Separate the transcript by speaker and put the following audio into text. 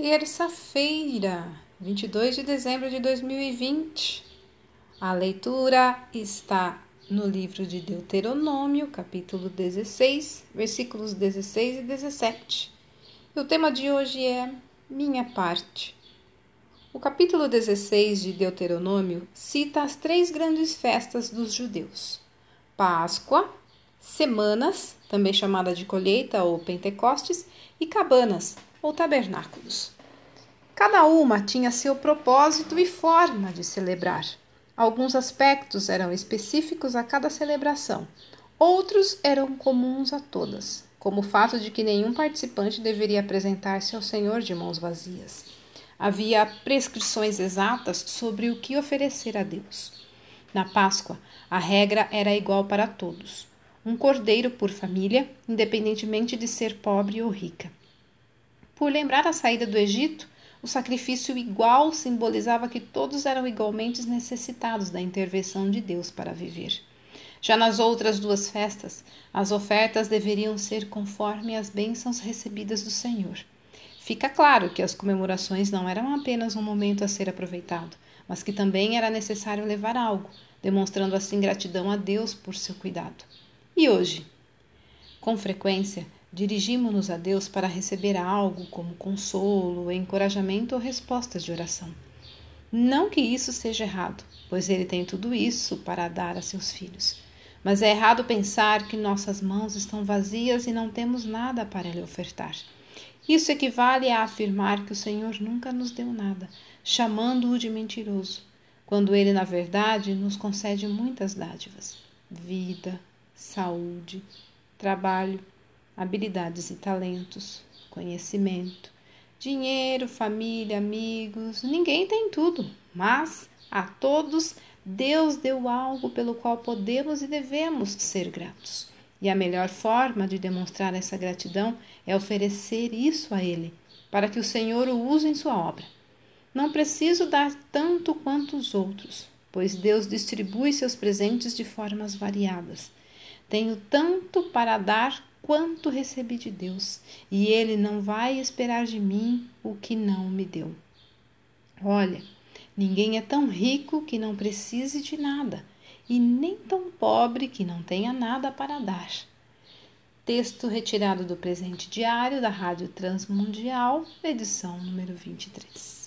Speaker 1: terça-feira, 22 de dezembro de 2020. A leitura está no livro de Deuteronômio, capítulo 16, versículos 16 e 17. E o tema de hoje é Minha parte. O capítulo 16 de Deuteronômio cita as três grandes festas dos judeus: Páscoa, Semanas, também chamada de colheita ou Pentecostes, e Cabanas, ou tabernáculos. Cada uma tinha seu propósito e forma de celebrar. Alguns aspectos eram específicos a cada celebração, outros eram comuns a todas, como o fato de que nenhum participante deveria apresentar-se ao Senhor de mãos vazias. Havia prescrições exatas sobre o que oferecer a Deus. Na Páscoa, a regra era igual para todos: um cordeiro por família, independentemente de ser pobre ou rica. Por lembrar a saída do Egito, o sacrifício igual simbolizava que todos eram igualmente necessitados da intervenção de Deus para viver. Já nas outras duas festas, as ofertas deveriam ser conforme as bênçãos recebidas do Senhor. Fica claro que as comemorações não eram apenas um momento a ser aproveitado, mas que também era necessário levar algo, demonstrando assim gratidão a Deus por seu cuidado. E hoje? Com frequência, dirigimos-nos a Deus para receber algo como consolo, encorajamento ou respostas de oração. Não que isso seja errado, pois Ele tem tudo isso para dar a seus filhos. Mas é errado pensar que nossas mãos estão vazias e não temos nada para lhe ofertar. Isso equivale a afirmar que o Senhor nunca nos deu nada, chamando-o de mentiroso, quando ele, na verdade, nos concede muitas dádivas: vida, saúde, trabalho, habilidades e talentos, conhecimento, dinheiro, família, amigos. Ninguém tem tudo, mas a todos Deus deu algo pelo qual podemos e devemos ser gratos. E a melhor forma de demonstrar essa gratidão é oferecer isso a Ele, para que o Senhor o use em sua obra. Não preciso dar tanto quanto os outros, pois Deus distribui seus presentes de formas variadas. Tenho tanto para dar quanto recebi de Deus, e Ele não vai esperar de mim o que não me deu. Olha, ninguém é tão rico que não precise de nada, e nem tão pobre que não tenha nada para dar. Texto retirado do presente diário da Rádio Transmundial, edição número 23.